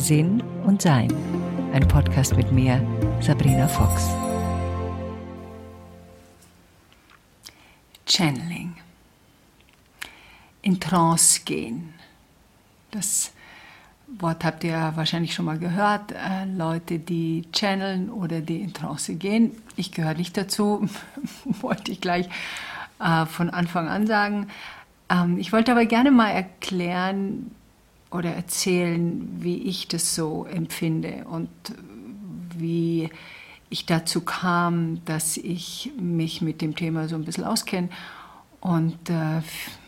Sinn und Sein. Ein Podcast mit mir, Sabrina Fox. Channeling. In Trance gehen. Das Wort habt ihr wahrscheinlich schon mal gehört. Äh, Leute, die channeln oder die in Trance gehen. Ich gehöre nicht dazu, wollte ich gleich äh, von Anfang an sagen. Ähm, ich wollte aber gerne mal erklären oder erzählen, wie ich das so empfinde und wie ich dazu kam, dass ich mich mit dem Thema so ein bisschen auskenne und äh,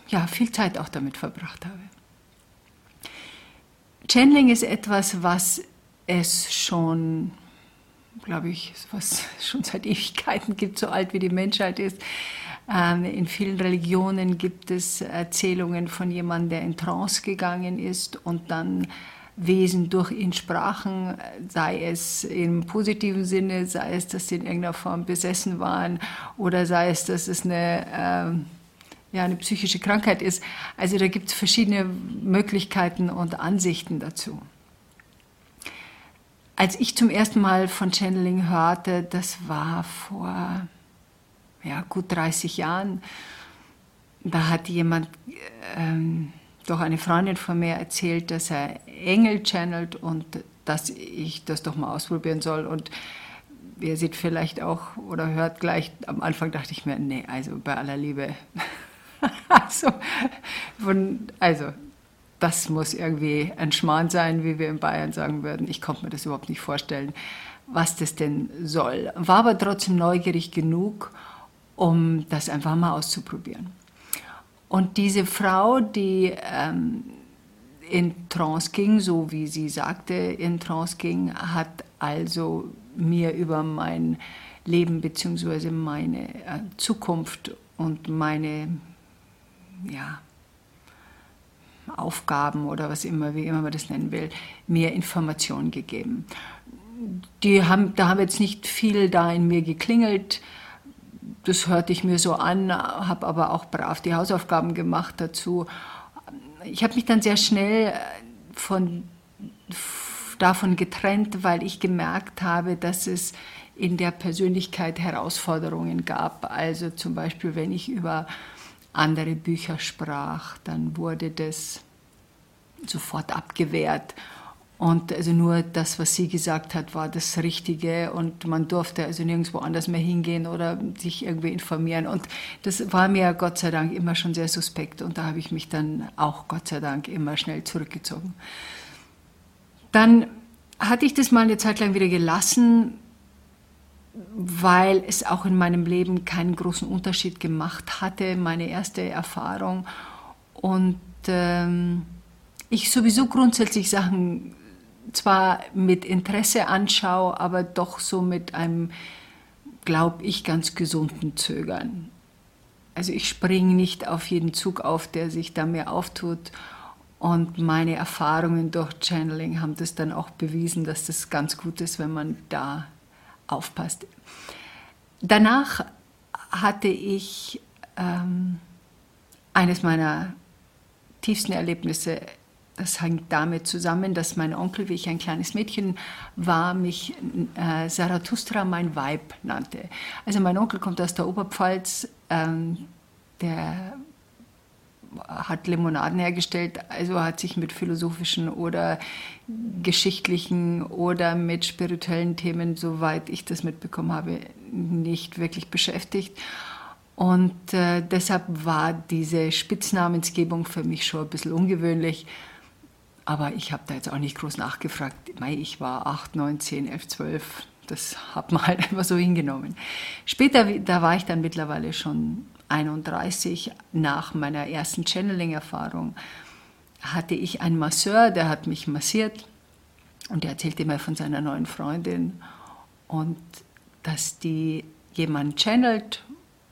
ja, viel Zeit auch damit verbracht habe. Channeling ist etwas, was es schon, glaube ich, was schon seit Ewigkeiten gibt, so alt wie die Menschheit ist. Ähm, in vielen Religionen gibt es Erzählungen von jemandem, der in Trance gegangen ist und dann Wesen durch ihn sprachen, sei es im positiven Sinne, sei es, dass sie in irgendeiner Form besessen waren oder sei es, dass es eine, äh, ja, eine psychische Krankheit ist. Also da gibt es verschiedene Möglichkeiten und Ansichten dazu. Als ich zum ersten Mal von Channeling hörte, das war vor ja, gut 30 Jahren, da hat jemand, ähm, doch eine Freundin von mir erzählt, dass er Engel channelt und dass ich das doch mal ausprobieren soll. Und ihr seht vielleicht auch oder hört gleich, am Anfang dachte ich mir, nee, also bei aller Liebe. also, von, also, das muss irgendwie ein Schmarrn sein, wie wir in Bayern sagen würden. Ich konnte mir das überhaupt nicht vorstellen, was das denn soll. War aber trotzdem neugierig genug um das einfach mal auszuprobieren. Und diese Frau, die ähm, in Trance ging, so wie sie sagte, in Trance ging, hat also mir über mein Leben bzw. meine äh, Zukunft und meine ja, Aufgaben oder was immer, wie immer man das nennen will, mir Informationen gegeben. Die haben, da haben jetzt nicht viel da in mir geklingelt das hörte ich mir so an, habe aber auch brav die Hausaufgaben gemacht dazu. Ich habe mich dann sehr schnell äh, von, davon getrennt, weil ich gemerkt habe, dass es in der Persönlichkeit Herausforderungen gab. Also zum Beispiel, wenn ich über andere Bücher sprach, dann wurde das sofort abgewehrt. Und also nur das, was sie gesagt hat, war das Richtige und man durfte also nirgendwo anders mehr hingehen oder sich irgendwie informieren. Und das war mir Gott sei Dank immer schon sehr suspekt und da habe ich mich dann auch Gott sei Dank immer schnell zurückgezogen. Dann hatte ich das mal eine Zeit lang wieder gelassen, weil es auch in meinem Leben keinen großen Unterschied gemacht hatte, meine erste Erfahrung. Und ähm, ich sowieso grundsätzlich Sachen zwar mit Interesse anschaue, aber doch so mit einem, glaube ich, ganz gesunden Zögern. Also ich springe nicht auf jeden Zug auf, der sich da mir auftut. Und meine Erfahrungen durch Channeling haben das dann auch bewiesen, dass das ganz gut ist, wenn man da aufpasst. Danach hatte ich ähm, eines meiner tiefsten Erlebnisse das hängt damit zusammen, dass mein Onkel, wie ich ein kleines Mädchen war, mich äh, Zarathustra mein Weib nannte. Also mein Onkel kommt aus der Oberpfalz, ähm, der hat Limonaden hergestellt, also hat sich mit philosophischen oder geschichtlichen oder mit spirituellen Themen, soweit ich das mitbekommen habe, nicht wirklich beschäftigt. Und äh, deshalb war diese Spitznamensgebung für mich schon ein bisschen ungewöhnlich. Aber ich habe da jetzt auch nicht groß nachgefragt. Ich war 8, 9, 10, 11, 12. Das hat man halt einfach so hingenommen. Später, da war ich dann mittlerweile schon 31, nach meiner ersten Channeling-Erfahrung, hatte ich einen Masseur, der hat mich massiert und der erzählte mir von seiner neuen Freundin und dass die jemanden channelt,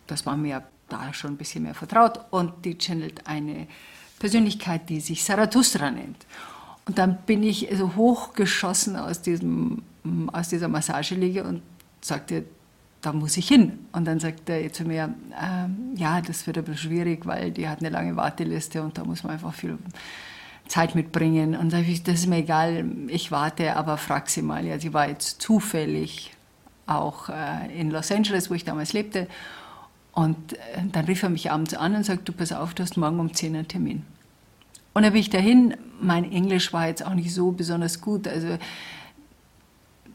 das war mir da schon ein bisschen mehr vertraut und die channelt eine Persönlichkeit, die sich Zarathustra nennt. Und dann bin ich so hochgeschossen aus, diesem, aus dieser Massageliege und sagte, da muss ich hin. Und dann sagte er zu mir, äh, ja, das wird aber schwierig, weil die hat eine lange Warteliste und da muss man einfach viel Zeit mitbringen. Und sage ich, das ist mir egal, ich warte, aber frag sie mal. Ja, sie war jetzt zufällig auch äh, in Los Angeles, wo ich damals lebte. Und äh, dann rief er mich abends an und sagt, du pass auf, du hast morgen um 10 einen Termin. Und dann bin ich dahin. Mein Englisch war jetzt auch nicht so besonders gut. Also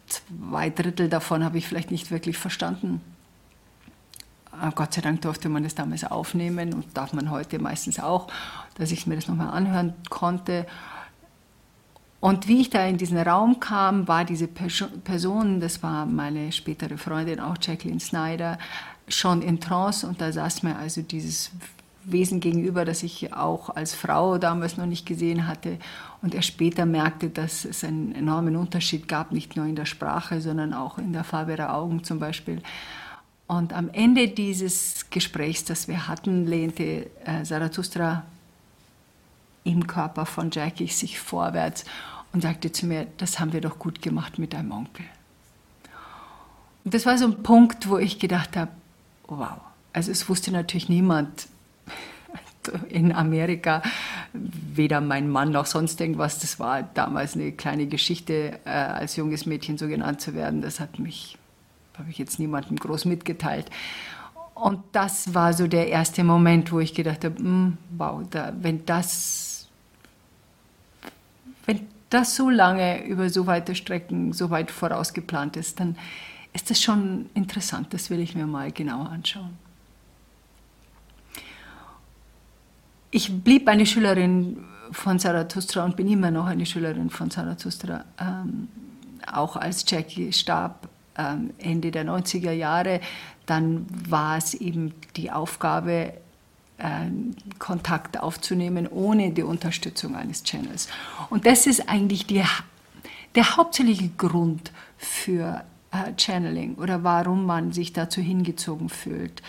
zwei Drittel davon habe ich vielleicht nicht wirklich verstanden. Gott sei Dank durfte man das damals aufnehmen und darf man heute meistens auch, dass ich mir das nochmal anhören konnte. Und wie ich da in diesen Raum kam, war diese Person, das war meine spätere Freundin, auch Jacqueline Snyder, schon in Trance und da saß mir also dieses Wesen gegenüber, das ich auch als Frau damals noch nicht gesehen hatte und er später merkte, dass es einen enormen Unterschied gab, nicht nur in der Sprache, sondern auch in der Farbe der Augen zum Beispiel. Und am Ende dieses Gesprächs, das wir hatten, lehnte äh, Zarathustra im Körper von Jackie sich vorwärts und sagte zu mir, das haben wir doch gut gemacht mit deinem Onkel. Und das war so ein Punkt, wo ich gedacht habe, wow. Also es wusste natürlich niemand in Amerika, weder mein Mann noch sonst irgendwas. Das war damals eine kleine Geschichte, äh, als junges Mädchen so genannt zu werden. Das hat mich habe ich jetzt niemandem groß mitgeteilt. Und das war so der erste Moment, wo ich gedacht habe, mm, wow, da, wenn das, wenn das so lange über so weite Strecken so weit vorausgeplant ist, dann ist das schon interessant. Das will ich mir mal genauer anschauen. Ich blieb eine Schülerin von Zarathustra und bin immer noch eine Schülerin von Zarathustra. Ähm, auch als Jackie starb, ähm, Ende der 90er Jahre, dann war es eben die Aufgabe, äh, Kontakt aufzunehmen ohne die Unterstützung eines Channels. Und das ist eigentlich die, der hauptsächliche Grund für äh, Channeling oder warum man sich dazu hingezogen fühlt,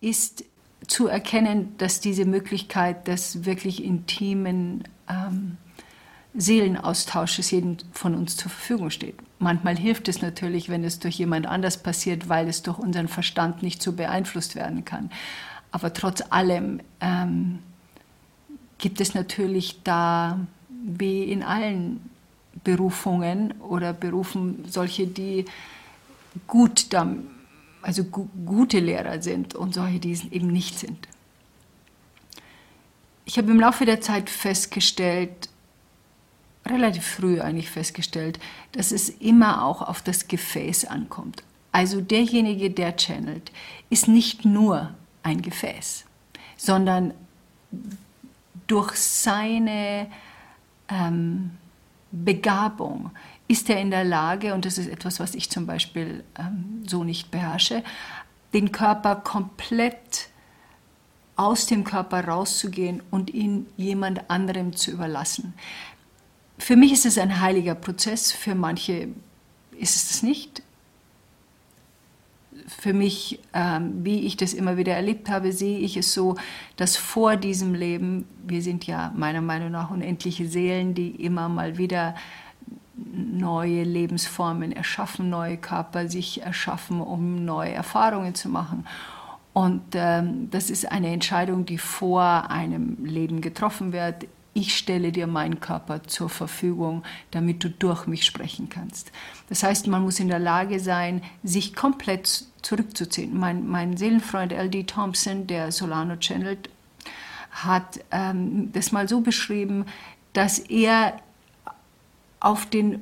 ist zu erkennen, dass diese Möglichkeit des wirklich intimen ähm, Seelenaustausches jedem von uns zur Verfügung steht. Manchmal hilft es natürlich, wenn es durch jemand anders passiert, weil es durch unseren Verstand nicht so beeinflusst werden kann. Aber trotz allem ähm, gibt es natürlich da, wie in allen Berufungen oder Berufen, solche, die gut, also gu gute Lehrer sind und solche, die es eben nicht sind. Ich habe im Laufe der Zeit festgestellt, relativ früh eigentlich festgestellt, dass es immer auch auf das Gefäß ankommt. Also derjenige, der channelt, ist nicht nur ein Gefäß, sondern durch seine ähm, Begabung ist er in der Lage, und das ist etwas, was ich zum Beispiel ähm, so nicht beherrsche, den Körper komplett aus dem Körper rauszugehen und ihn jemand anderem zu überlassen. Für mich ist es ein heiliger Prozess, für manche ist es das nicht. Für mich, ähm, wie ich das immer wieder erlebt habe, sehe ich es so, dass vor diesem Leben, wir sind ja meiner Meinung nach unendliche Seelen, die immer mal wieder neue Lebensformen erschaffen, neue Körper sich erschaffen, um neue Erfahrungen zu machen. Und ähm, das ist eine Entscheidung, die vor einem Leben getroffen wird ich stelle dir meinen Körper zur Verfügung, damit du durch mich sprechen kannst. Das heißt, man muss in der Lage sein, sich komplett zurückzuziehen. Mein, mein Seelenfreund L.D. Thompson, der Solano channelt, hat ähm, das mal so beschrieben, dass er auf den,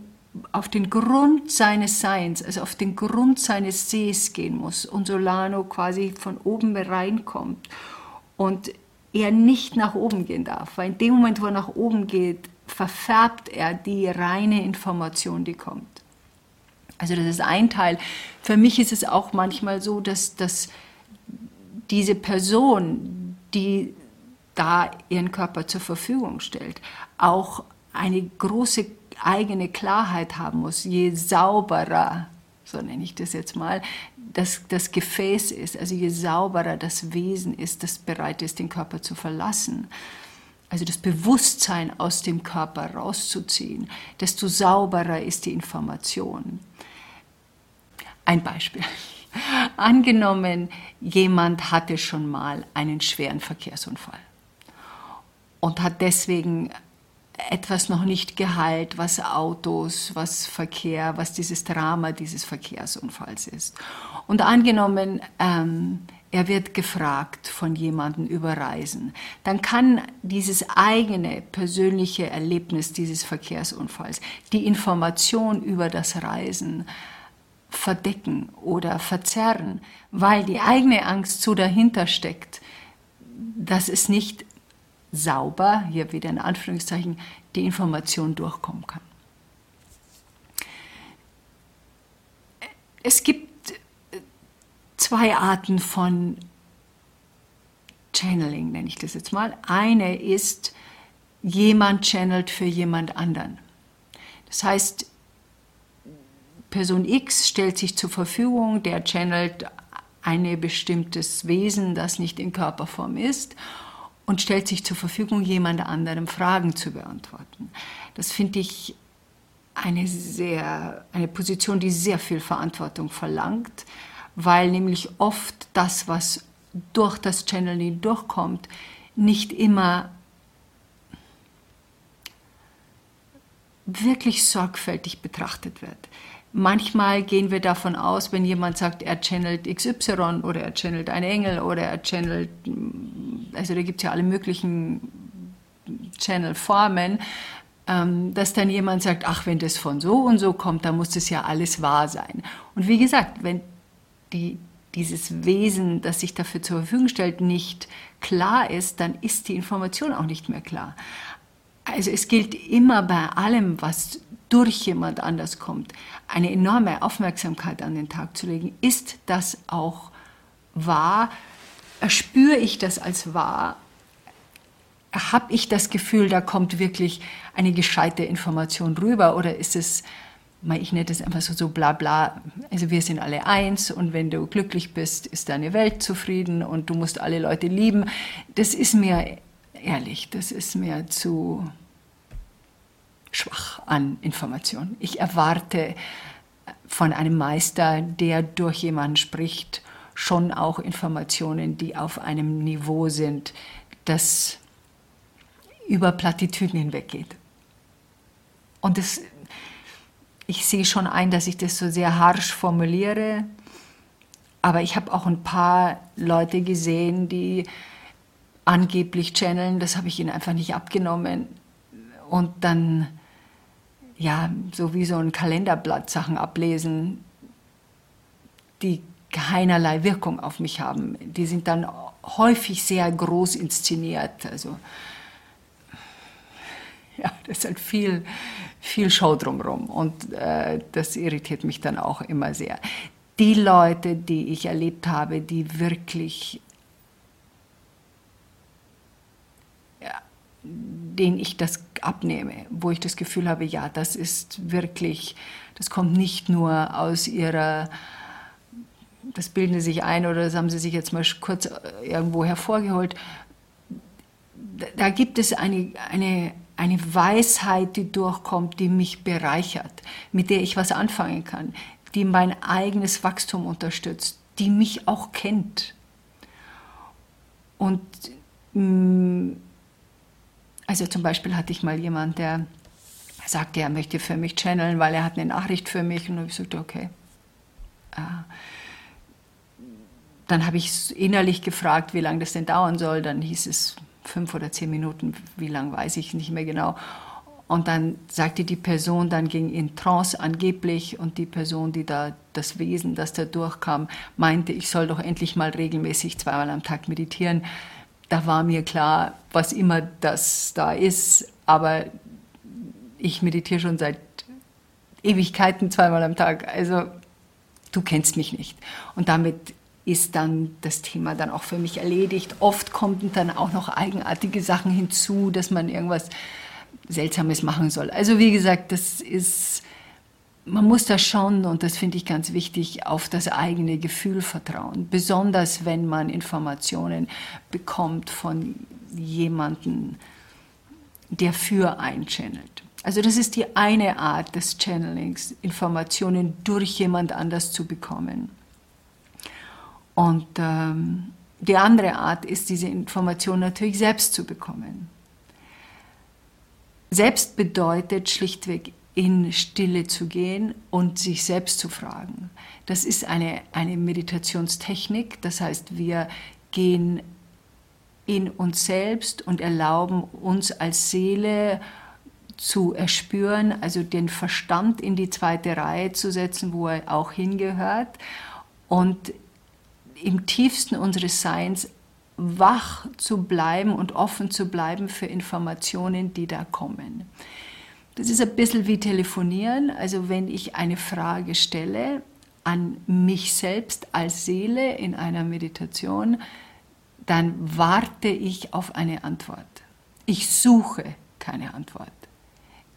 auf den Grund seines Seins, also auf den Grund seines Sees gehen muss und Solano quasi von oben reinkommt und er nicht nach oben gehen darf. Weil in dem Moment, wo er nach oben geht, verfärbt er die reine Information, die kommt. Also das ist ein Teil. Für mich ist es auch manchmal so, dass, dass diese Person, die da ihren Körper zur Verfügung stellt, auch eine große eigene Klarheit haben muss. Je sauberer, so nenne ich das jetzt mal, das, das Gefäß ist, also je sauberer das Wesen ist, das bereit ist, den Körper zu verlassen, also das Bewusstsein aus dem Körper rauszuziehen, desto sauberer ist die Information. Ein Beispiel. Angenommen, jemand hatte schon mal einen schweren Verkehrsunfall und hat deswegen etwas noch nicht geheilt, was Autos, was Verkehr, was dieses Drama dieses Verkehrsunfalls ist. Und angenommen, ähm, er wird gefragt von jemandem über Reisen, dann kann dieses eigene persönliche Erlebnis dieses Verkehrsunfalls, die Information über das Reisen verdecken oder verzerren, weil die eigene Angst so dahinter steckt, dass es nicht sauber, hier wieder in Anführungszeichen, die Information durchkommen kann. Es gibt zwei Arten von Channeling, nenne ich das jetzt mal. Eine ist, jemand channelt für jemand anderen. Das heißt, Person X stellt sich zur Verfügung, der channelt ein bestimmtes Wesen, das nicht in Körperform ist und stellt sich zur Verfügung, jemand anderem Fragen zu beantworten. Das finde ich eine, sehr, eine Position, die sehr viel Verantwortung verlangt, weil nämlich oft das, was durch das Channeling durchkommt, nicht immer wirklich sorgfältig betrachtet wird. Manchmal gehen wir davon aus, wenn jemand sagt, er channelt XY oder er channelt einen Engel oder er channelt, also da gibt es ja alle möglichen Channel-Formen, ähm, dass dann jemand sagt, ach, wenn das von so und so kommt, dann muss das ja alles wahr sein. Und wie gesagt, wenn die, dieses Wesen, das sich dafür zur Verfügung stellt, nicht klar ist, dann ist die Information auch nicht mehr klar. Also es gilt immer bei allem, was durch jemand anders kommt, eine enorme Aufmerksamkeit an den Tag zu legen. Ist das auch wahr? Spüre ich das als wahr? Habe ich das Gefühl, da kommt wirklich eine gescheite Information rüber oder ist es, ich nenne das einfach so, so bla bla, also wir sind alle eins und wenn du glücklich bist, ist deine Welt zufrieden und du musst alle Leute lieben. Das ist mir ehrlich, das ist mir zu, schwach an Informationen. Ich erwarte von einem Meister, der durch jemanden spricht, schon auch Informationen, die auf einem Niveau sind, das über Plattitüden hinweggeht. Und das, ich sehe schon ein, dass ich das so sehr harsch formuliere, aber ich habe auch ein paar Leute gesehen, die angeblich channeln, das habe ich ihnen einfach nicht abgenommen. Und dann ja, so wie so ein Kalenderblatt Sachen ablesen, die keinerlei Wirkung auf mich haben. Die sind dann häufig sehr groß inszeniert. Also ja, das ist halt viel, viel Show drumherum und äh, das irritiert mich dann auch immer sehr. Die Leute, die ich erlebt habe, die wirklich den ich das abnehme, wo ich das Gefühl habe, ja, das ist wirklich, das kommt nicht nur aus ihrer, das bilden sie sich ein oder das haben sie sich jetzt mal kurz äh, irgendwo hervorgeholt. Da gibt es eine, eine, eine Weisheit, die durchkommt, die mich bereichert, mit der ich was anfangen kann, die mein eigenes Wachstum unterstützt, die mich auch kennt. Und mm, also zum Beispiel hatte ich mal jemand, der sagte, er möchte für mich channeln, weil er hat eine Nachricht für mich. Und ich sagte, okay. Dann habe ich innerlich gefragt, wie lange das denn dauern soll. Dann hieß es fünf oder zehn Minuten, wie lange weiß ich nicht mehr genau. Und dann sagte die Person, dann ging in Trance angeblich und die Person, die da, das Wesen, das da durchkam, meinte, ich soll doch endlich mal regelmäßig zweimal am Tag meditieren da war mir klar, was immer das da ist, aber ich meditiere schon seit Ewigkeiten zweimal am Tag. Also du kennst mich nicht. Und damit ist dann das Thema dann auch für mich erledigt. Oft kommen dann auch noch eigenartige Sachen hinzu, dass man irgendwas Seltsames machen soll. Also wie gesagt, das ist man muss da schon, und das finde ich ganz wichtig, auf das eigene Gefühl vertrauen. Besonders wenn man Informationen bekommt von jemandem, der für einen channelt. Also das ist die eine Art des Channelings, Informationen durch jemand anders zu bekommen. Und ähm, die andere Art ist, diese Information natürlich selbst zu bekommen. Selbst bedeutet schlichtweg in Stille zu gehen und sich selbst zu fragen. Das ist eine, eine Meditationstechnik, das heißt, wir gehen in uns selbst und erlauben uns als Seele zu erspüren, also den Verstand in die zweite Reihe zu setzen, wo er auch hingehört und im tiefsten unseres Seins wach zu bleiben und offen zu bleiben für Informationen, die da kommen. Das ist ein bisschen wie telefonieren. Also wenn ich eine Frage stelle an mich selbst als Seele in einer Meditation, dann warte ich auf eine Antwort. Ich suche keine Antwort.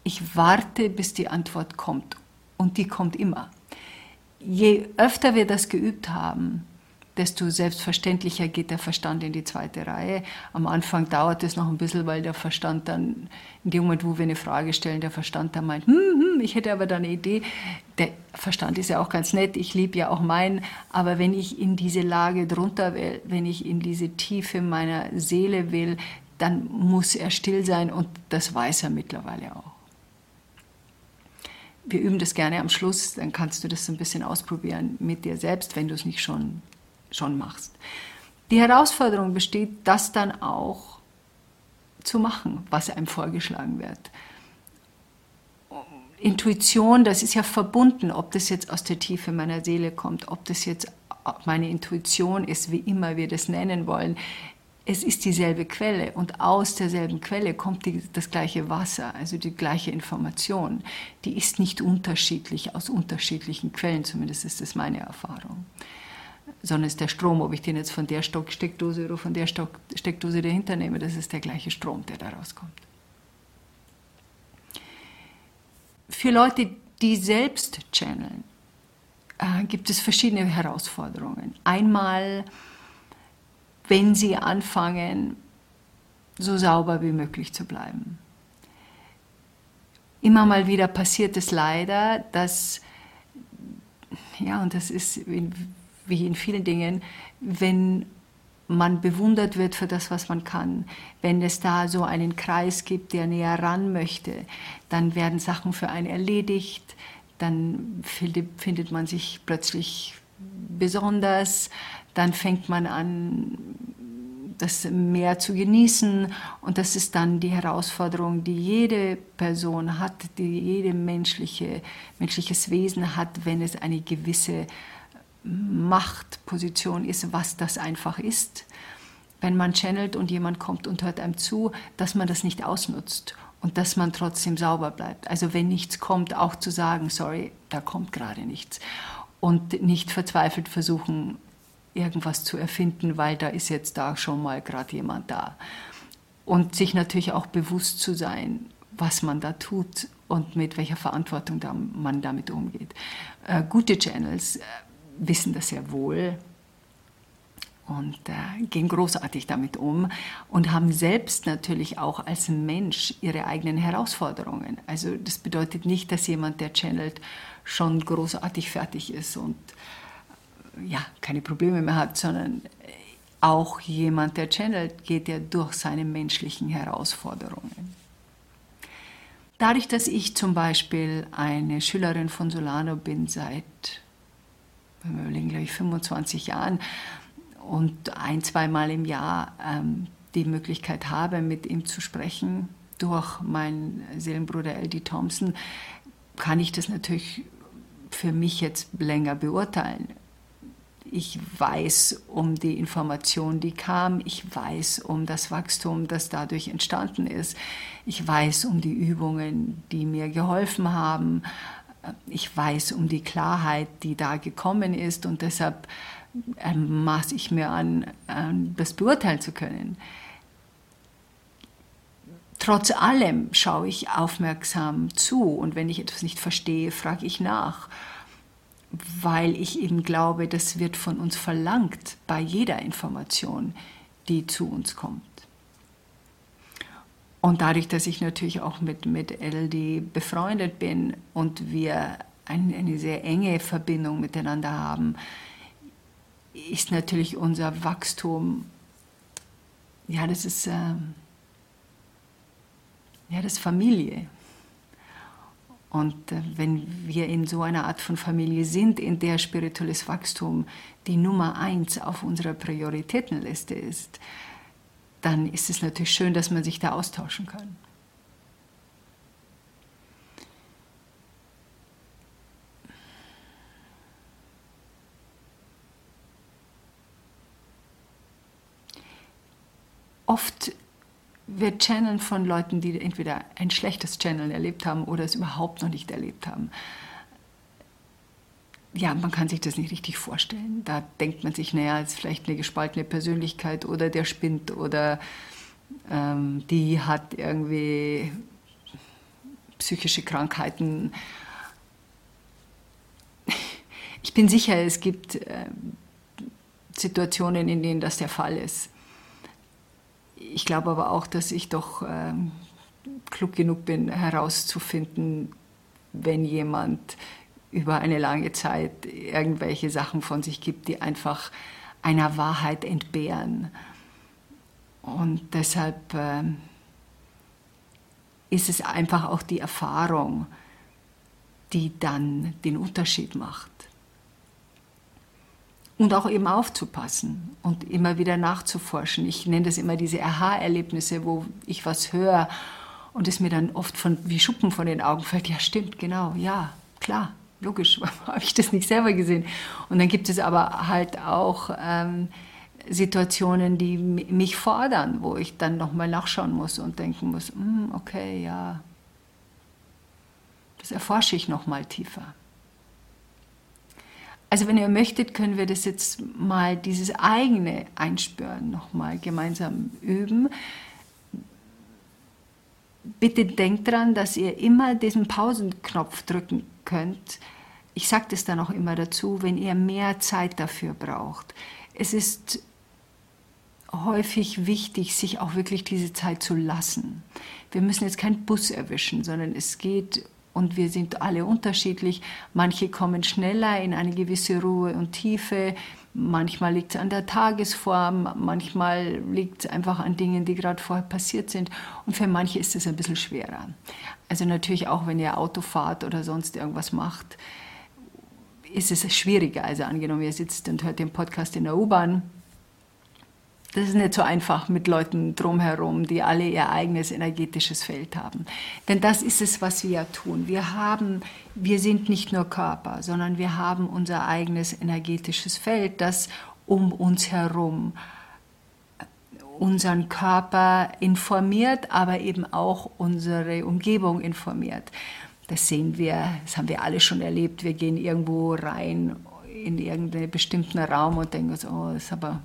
Ich warte, bis die Antwort kommt. Und die kommt immer. Je öfter wir das geübt haben, desto selbstverständlicher geht der Verstand in die zweite Reihe. Am Anfang dauert es noch ein bisschen, weil der Verstand dann, in dem Moment, wo wir eine Frage stellen, der Verstand dann meint, hm, hm, ich hätte aber da eine Idee. Der Verstand ist ja auch ganz nett, ich liebe ja auch meinen, aber wenn ich in diese Lage drunter will, wenn ich in diese Tiefe meiner Seele will, dann muss er still sein und das weiß er mittlerweile auch. Wir üben das gerne am Schluss, dann kannst du das so ein bisschen ausprobieren mit dir selbst, wenn du es nicht schon schon machst. Die Herausforderung besteht, das dann auch zu machen, was einem vorgeschlagen wird. Intuition, das ist ja verbunden, ob das jetzt aus der Tiefe meiner Seele kommt, ob das jetzt meine Intuition ist, wie immer wir das nennen wollen. Es ist dieselbe Quelle und aus derselben Quelle kommt die, das gleiche Wasser, also die gleiche Information. Die ist nicht unterschiedlich aus unterschiedlichen Quellen, zumindest ist das meine Erfahrung sondern es ist der Strom, ob ich den jetzt von der Steckdose oder von der Steckdose dahinter nehme, das ist der gleiche Strom, der da rauskommt. Für Leute, die selbst channeln, äh, gibt es verschiedene Herausforderungen. Einmal, wenn sie anfangen, so sauber wie möglich zu bleiben. Immer mal wieder passiert es leider, dass, ja, und das ist wie in vielen Dingen, wenn man bewundert wird für das, was man kann. Wenn es da so einen Kreis gibt, der näher ran möchte, dann werden Sachen für einen erledigt, dann findet man sich plötzlich besonders, dann fängt man an, das mehr zu genießen und das ist dann die Herausforderung, die jede Person hat, die jede menschliche, menschliches Wesen hat, wenn es eine gewisse Machtposition ist, was das einfach ist. Wenn man channelt und jemand kommt und hört einem zu, dass man das nicht ausnutzt und dass man trotzdem sauber bleibt. Also wenn nichts kommt, auch zu sagen, sorry, da kommt gerade nichts. Und nicht verzweifelt versuchen, irgendwas zu erfinden, weil da ist jetzt da schon mal gerade jemand da. Und sich natürlich auch bewusst zu sein, was man da tut und mit welcher Verantwortung man damit umgeht. Äh, gute Channels wissen das sehr wohl und äh, gehen großartig damit um und haben selbst natürlich auch als Mensch ihre eigenen Herausforderungen. Also das bedeutet nicht, dass jemand, der channelt, schon großartig fertig ist und äh, ja, keine Probleme mehr hat, sondern auch jemand, der channelt, geht ja durch seine menschlichen Herausforderungen. Dadurch, dass ich zum Beispiel eine Schülerin von Solano bin seit wir überlegen, glaube ich, 25 Jahren und ein, zweimal im Jahr ähm, die Möglichkeit habe, mit ihm zu sprechen durch meinen Seelenbruder L.D. Thompson, kann ich das natürlich für mich jetzt länger beurteilen. Ich weiß um die Information, die kam. Ich weiß um das Wachstum, das dadurch entstanden ist. Ich weiß um die Übungen, die mir geholfen haben ich weiß um die Klarheit, die da gekommen ist und deshalb ähm, maße ich mir an, das beurteilen zu können. Trotz allem schaue ich aufmerksam zu und wenn ich etwas nicht verstehe, frage ich nach, weil ich eben glaube, das wird von uns verlangt bei jeder Information, die zu uns kommt. Und dadurch, dass ich natürlich auch mit, mit LD befreundet bin und wir ein, eine sehr enge Verbindung miteinander haben, ist natürlich unser Wachstum, ja, das ist, äh, ja, das Familie. Und äh, wenn wir in so einer Art von Familie sind, in der spirituelles Wachstum die Nummer eins auf unserer Prioritätenliste ist, dann ist es natürlich schön, dass man sich da austauschen kann. Oft wird Channeln von Leuten, die entweder ein schlechtes Channel erlebt haben oder es überhaupt noch nicht erlebt haben. Ja, man kann sich das nicht richtig vorstellen. Da denkt man sich, naja, ist vielleicht eine gespaltene Persönlichkeit oder der spinnt oder ähm, die hat irgendwie psychische Krankheiten. Ich bin sicher, es gibt äh, Situationen, in denen das der Fall ist. Ich glaube aber auch, dass ich doch ähm, klug genug bin, herauszufinden, wenn jemand über eine lange Zeit irgendwelche Sachen von sich gibt, die einfach einer Wahrheit entbehren. Und deshalb äh, ist es einfach auch die Erfahrung, die dann den Unterschied macht und auch eben aufzupassen und immer wieder nachzuforschen. Ich nenne das immer diese Aha-Erlebnisse, wo ich was höre und es mir dann oft von, wie Schuppen von den Augen fällt. Ja, stimmt, genau, ja, klar, logisch, habe ich das nicht selber gesehen. Und dann gibt es aber halt auch ähm, Situationen, die mich fordern, wo ich dann nochmal nachschauen muss und denken muss, mm, okay, ja, das erforsche ich nochmal tiefer. Also wenn ihr möchtet, können wir das jetzt mal, dieses eigene Einspüren nochmal gemeinsam üben. Bitte denkt daran, dass ihr immer diesen Pausenknopf drücken könnt. Ich sage das dann auch immer dazu, wenn ihr mehr Zeit dafür braucht. Es ist häufig wichtig, sich auch wirklich diese Zeit zu lassen. Wir müssen jetzt keinen Bus erwischen, sondern es geht und wir sind alle unterschiedlich. Manche kommen schneller in eine gewisse Ruhe und Tiefe. Manchmal liegt es an der Tagesform, manchmal liegt es einfach an Dingen, die gerade vorher passiert sind. Und für manche ist es ein bisschen schwerer. Also natürlich auch, wenn ihr Auto fahrt oder sonst irgendwas macht, ist es schwieriger. Also angenommen, ihr sitzt und hört den Podcast in der U-Bahn, das ist nicht so einfach mit Leuten drumherum, die alle ihr eigenes energetisches Feld haben. Denn das ist es, was wir ja tun. Wir haben, wir sind nicht nur Körper, sondern wir haben unser eigenes energetisches Feld, das um uns herum unseren Körper informiert, aber eben auch unsere Umgebung informiert. Das sehen wir, das haben wir alle schon erlebt. Wir gehen irgendwo rein in irgendeinen bestimmten Raum und denken uns, oh, das ist aber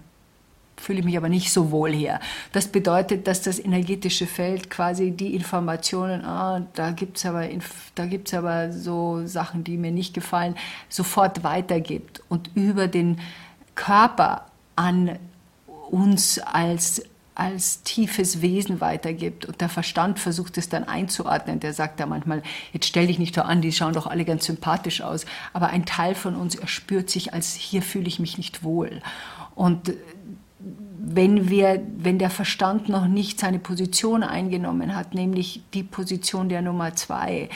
fühle ich mich aber nicht so wohl hier. Das bedeutet, dass das energetische Feld quasi die Informationen, ah, da gibt es aber, aber so Sachen, die mir nicht gefallen, sofort weitergibt und über den Körper an uns als als tiefes Wesen weitergibt. Und der Verstand versucht es dann einzuordnen. Der sagt da manchmal, jetzt stell dich nicht so an, die schauen doch alle ganz sympathisch aus. Aber ein Teil von uns erspürt sich als, hier fühle ich mich nicht wohl. Und wenn, wir, wenn der Verstand noch nicht seine Position eingenommen hat, nämlich die Position der Nummer zwei,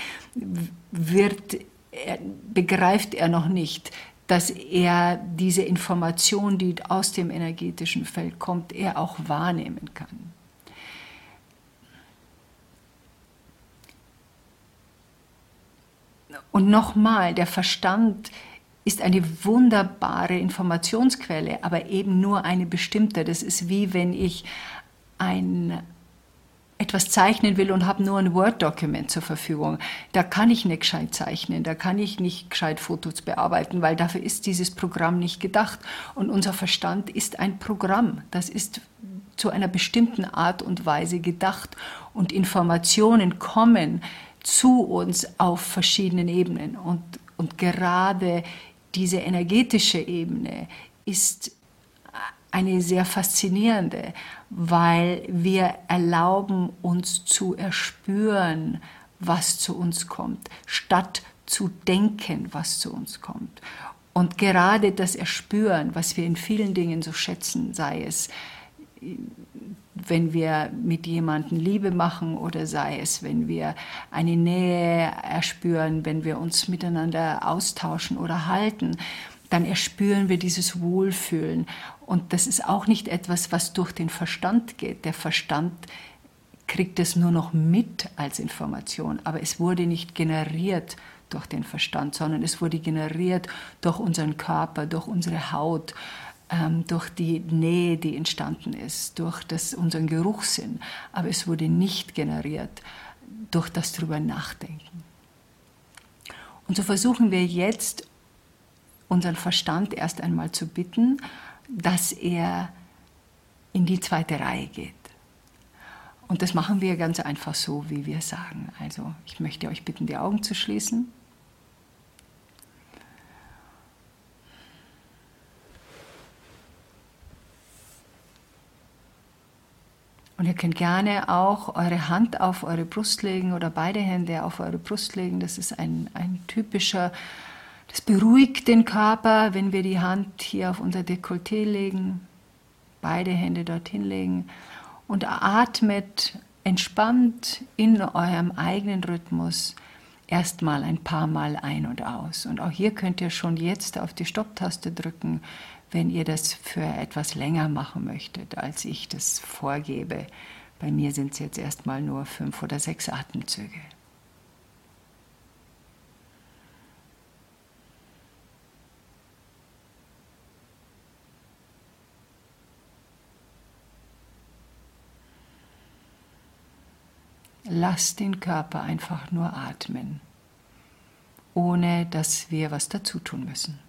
wird, er, begreift er noch nicht, dass er diese Information, die aus dem energetischen Feld kommt, er auch wahrnehmen kann. Und nochmal, der Verstand ist eine wunderbare Informationsquelle, aber eben nur eine bestimmte. Das ist wie wenn ich ein etwas zeichnen will und habe nur ein Word-Dokument zur Verfügung. Da kann ich nicht gescheit zeichnen, da kann ich nicht gescheit Fotos bearbeiten, weil dafür ist dieses Programm nicht gedacht. Und unser Verstand ist ein Programm. Das ist zu einer bestimmten Art und Weise gedacht. Und Informationen kommen zu uns auf verschiedenen Ebenen. Und, und gerade diese energetische Ebene ist eine sehr faszinierende, weil wir erlauben uns zu erspüren, was zu uns kommt, statt zu denken, was zu uns kommt. Und gerade das Erspüren, was wir in vielen Dingen so schätzen, sei es wenn wir mit jemandem Liebe machen oder sei es, wenn wir eine Nähe erspüren, wenn wir uns miteinander austauschen oder halten, dann erspüren wir dieses Wohlfühlen. Und das ist auch nicht etwas, was durch den Verstand geht. Der Verstand kriegt es nur noch mit als Information, aber es wurde nicht generiert durch den Verstand, sondern es wurde generiert durch unseren Körper, durch unsere Haut, durch die Nähe, die entstanden ist, durch das, unseren Geruchssinn. Aber es wurde nicht generiert durch das drüber nachdenken. Und so versuchen wir jetzt, unseren Verstand erst einmal zu bitten, dass er in die zweite Reihe geht. Und das machen wir ganz einfach so, wie wir sagen. Also ich möchte euch bitten, die Augen zu schließen. Und ihr könnt gerne auch eure Hand auf eure Brust legen oder beide Hände auf eure Brust legen. Das ist ein, ein typischer, das beruhigt den Körper, wenn wir die Hand hier auf unser Dekolleté legen, beide Hände dorthin legen und atmet entspannt in eurem eigenen Rhythmus erstmal ein paar Mal ein und aus. Und auch hier könnt ihr schon jetzt auf die Stopptaste drücken, wenn ihr das für etwas länger machen möchtet, als ich das vorgebe. Bei mir sind es jetzt erstmal nur fünf oder sechs Atemzüge. Lasst den Körper einfach nur atmen, ohne dass wir was dazu tun müssen.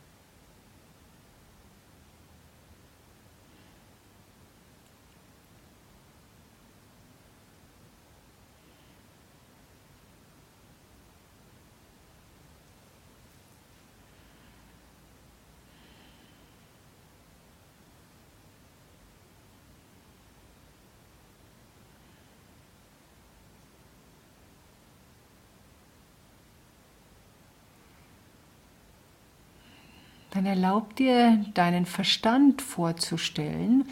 Dann erlaub dir, deinen Verstand vorzustellen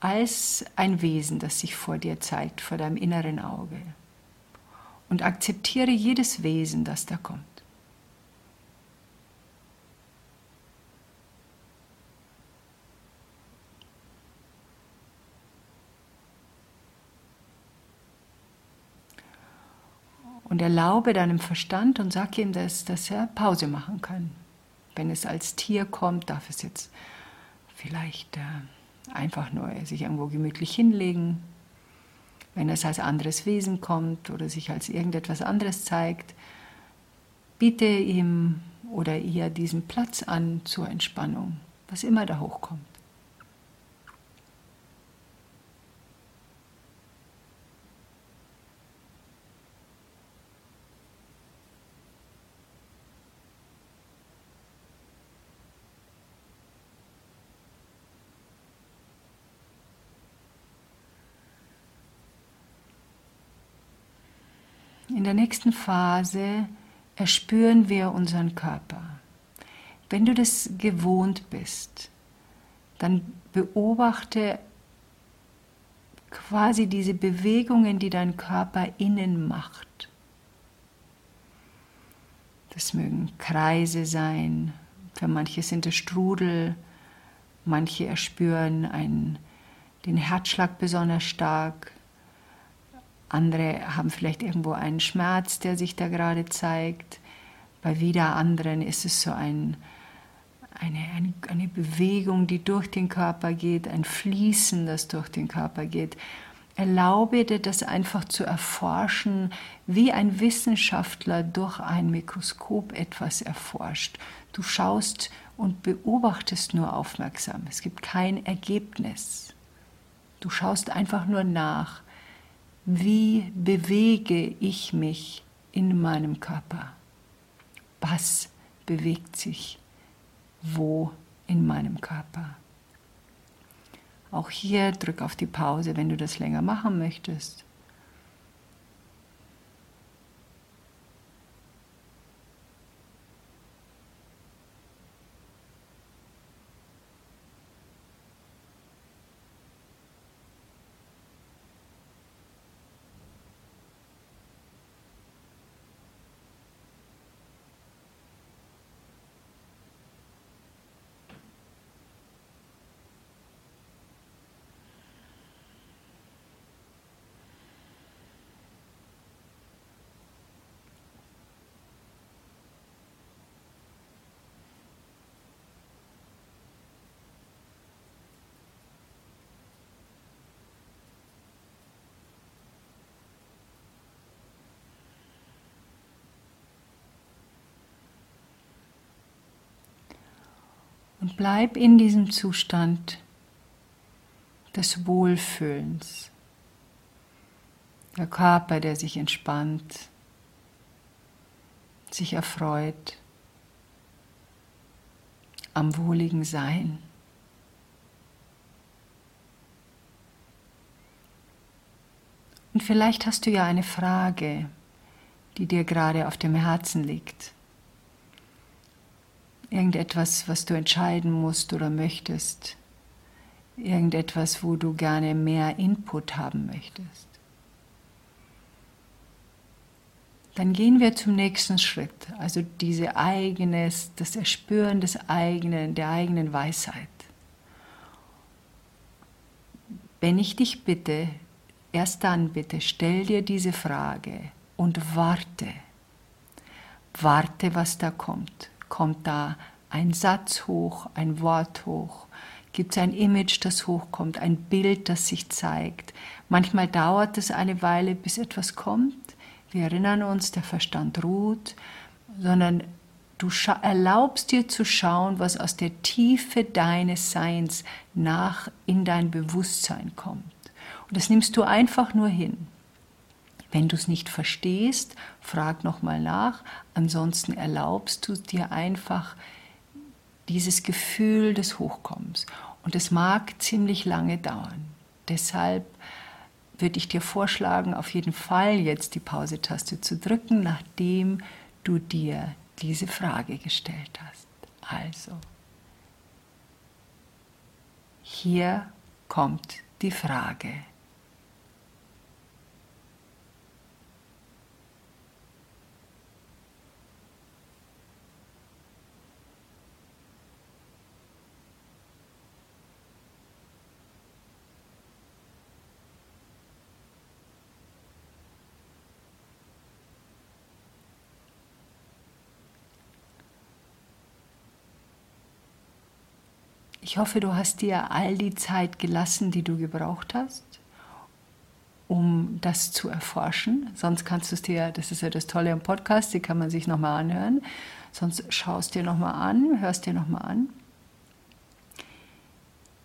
als ein Wesen, das sich vor dir zeigt, vor deinem inneren Auge. Und akzeptiere jedes Wesen, das da kommt. Und erlaube deinem Verstand und sag ihm, dass, dass er Pause machen kann. Wenn es als Tier kommt, darf es jetzt vielleicht äh, einfach nur sich irgendwo gemütlich hinlegen. Wenn es als anderes Wesen kommt oder sich als irgendetwas anderes zeigt, biete ihm oder ihr diesen Platz an zur Entspannung, was immer da hochkommt. In der nächsten Phase erspüren wir unseren Körper. Wenn du das gewohnt bist, dann beobachte quasi diese Bewegungen, die dein Körper innen macht. Das mögen Kreise sein, für manche sind es Strudel, manche erspüren einen, den Herzschlag besonders stark, andere haben vielleicht irgendwo einen Schmerz, der sich da gerade zeigt. Bei wieder anderen ist es so ein, eine, eine, eine Bewegung, die durch den Körper geht, ein Fließen, das durch den Körper geht. Erlaube dir das einfach zu erforschen, wie ein Wissenschaftler durch ein Mikroskop etwas erforscht. Du schaust und beobachtest nur aufmerksam. Es gibt kein Ergebnis. Du schaust einfach nur nach wie bewege ich mich in meinem Körper? Was bewegt sich wo in meinem Körper? Auch hier drück auf die Pause, wenn du das länger machen möchtest. Und bleib in diesem Zustand des Wohlfühlens. Der Körper, der sich entspannt, sich erfreut am wohligen Sein. Und vielleicht hast du ja eine Frage, die dir gerade auf dem Herzen liegt. Irgendetwas, was du entscheiden musst oder möchtest. Irgendetwas, wo du gerne mehr Input haben möchtest. Dann gehen wir zum nächsten Schritt, also diese eigenes, das Erspüren des eigenen, der eigenen Weisheit. Wenn ich dich bitte, Erst dann bitte stell dir diese Frage und warte. Warte, was da kommt. Kommt da ein Satz hoch, ein Wort hoch? Gibt es ein Image, das hochkommt, ein Bild, das sich zeigt? Manchmal dauert es eine Weile, bis etwas kommt. Wir erinnern uns, der Verstand ruht, sondern du erlaubst dir zu schauen, was aus der Tiefe deines Seins nach in dein Bewusstsein kommt. Und das nimmst du einfach nur hin. Wenn du es nicht verstehst, frag nochmal nach. Ansonsten erlaubst du dir einfach dieses Gefühl des Hochkommens. Und es mag ziemlich lange dauern. Deshalb würde ich dir vorschlagen, auf jeden Fall jetzt die Pause-Taste zu drücken, nachdem du dir diese Frage gestellt hast. Also, hier kommt die Frage. Ich hoffe, du hast dir all die Zeit gelassen, die du gebraucht hast, um das zu erforschen. Sonst kannst du es dir, das ist ja das Tolle am Podcast, die kann man sich nochmal anhören. Sonst schaust dir nochmal an, hörst dir nochmal an.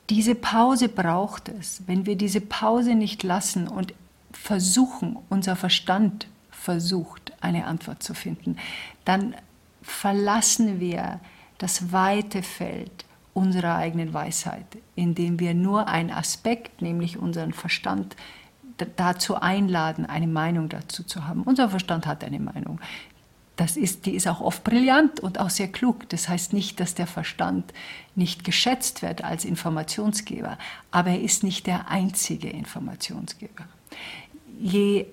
Diese Pause braucht es. Wenn wir diese Pause nicht lassen und versuchen, unser Verstand versucht, eine Antwort zu finden, dann verlassen wir das weite Feld unserer eigenen Weisheit, indem wir nur einen Aspekt, nämlich unseren Verstand, dazu einladen, eine Meinung dazu zu haben. Unser Verstand hat eine Meinung. Das ist, die ist auch oft brillant und auch sehr klug. Das heißt nicht, dass der Verstand nicht geschätzt wird als Informationsgeber, aber er ist nicht der einzige Informationsgeber. Je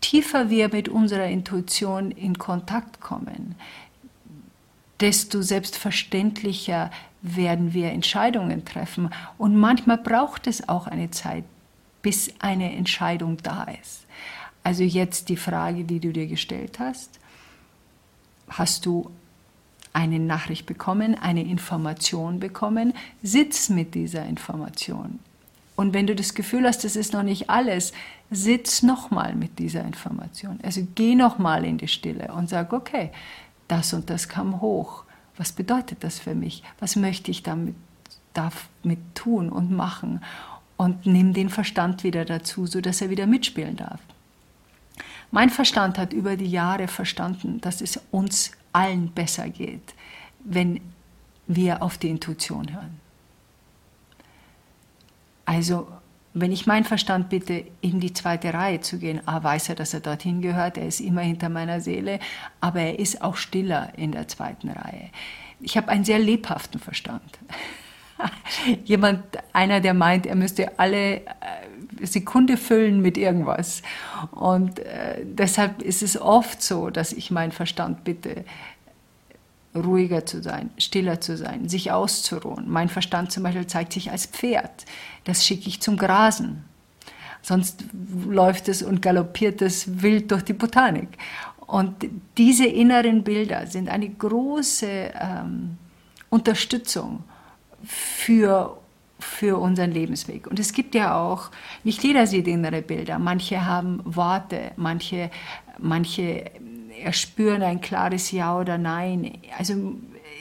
tiefer wir mit unserer Intuition in Kontakt kommen, desto selbstverständlicher werden wir Entscheidungen treffen. Und manchmal braucht es auch eine Zeit, bis eine Entscheidung da ist. Also jetzt die Frage, die du dir gestellt hast. Hast du eine Nachricht bekommen, eine Information bekommen? Sitz mit dieser Information. Und wenn du das Gefühl hast, das ist noch nicht alles, sitz nochmal mit dieser Information. Also geh nochmal in die Stille und sag, okay, das und das kam hoch was bedeutet das für mich? Was möchte ich damit, damit tun und machen? Und nimm den Verstand wieder dazu, sodass er wieder mitspielen darf. Mein Verstand hat über die Jahre verstanden, dass es uns allen besser geht, wenn wir auf die Intuition hören. Also wenn ich meinen Verstand bitte, in die zweite Reihe zu gehen, ah, weiß er, dass er dorthin gehört, er ist immer hinter meiner Seele, aber er ist auch stiller in der zweiten Reihe. Ich habe einen sehr lebhaften Verstand. Jemand, einer, der meint, er müsste alle äh, Sekunde füllen mit irgendwas. Und äh, deshalb ist es oft so, dass ich meinen Verstand bitte, ruhiger zu sein, stiller zu sein, sich auszuruhen. Mein Verstand zum Beispiel zeigt sich als Pferd. Das schicke ich zum Grasen. Sonst läuft es und galoppiert es wild durch die Botanik. Und diese inneren Bilder sind eine große ähm, Unterstützung für, für unseren Lebensweg. Und es gibt ja auch, nicht jeder sieht innere Bilder. Manche haben Worte, manche, manche erspüren ein klares Ja oder Nein. Also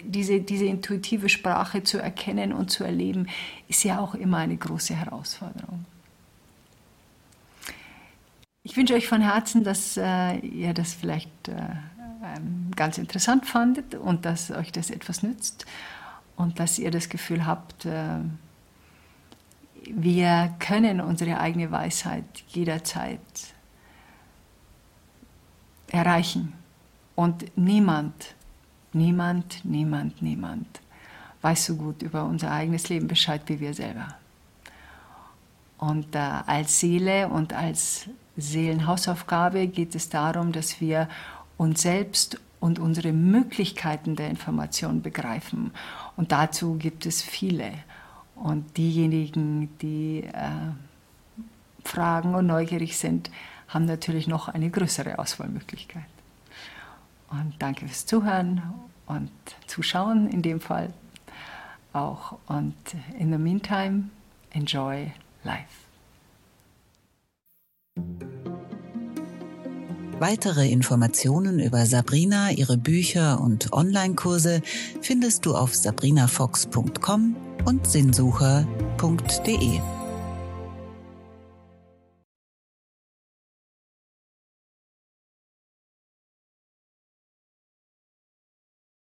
diese, diese intuitive Sprache zu erkennen und zu erleben, ist ja auch immer eine große Herausforderung. Ich wünsche euch von Herzen, dass äh, ihr das vielleicht äh, ähm, ganz interessant fandet und dass euch das etwas nützt und dass ihr das Gefühl habt, äh, wir können unsere eigene Weisheit jederzeit erreichen. Und niemand, niemand, niemand, niemand weiß so gut über unser eigenes Leben Bescheid wie wir selber. Und äh, als Seele und als Seelenhausaufgabe geht es darum, dass wir uns selbst und unsere Möglichkeiten der Information begreifen. Und dazu gibt es viele. Und diejenigen, die äh, fragen und neugierig sind, haben natürlich noch eine größere Auswahlmöglichkeit. Und danke fürs Zuhören und Zuschauen in dem Fall auch. Und in the meantime, enjoy life. Weitere Informationen über Sabrina, ihre Bücher und Online-Kurse findest du auf sabrinafox.com und sinnsucher.de.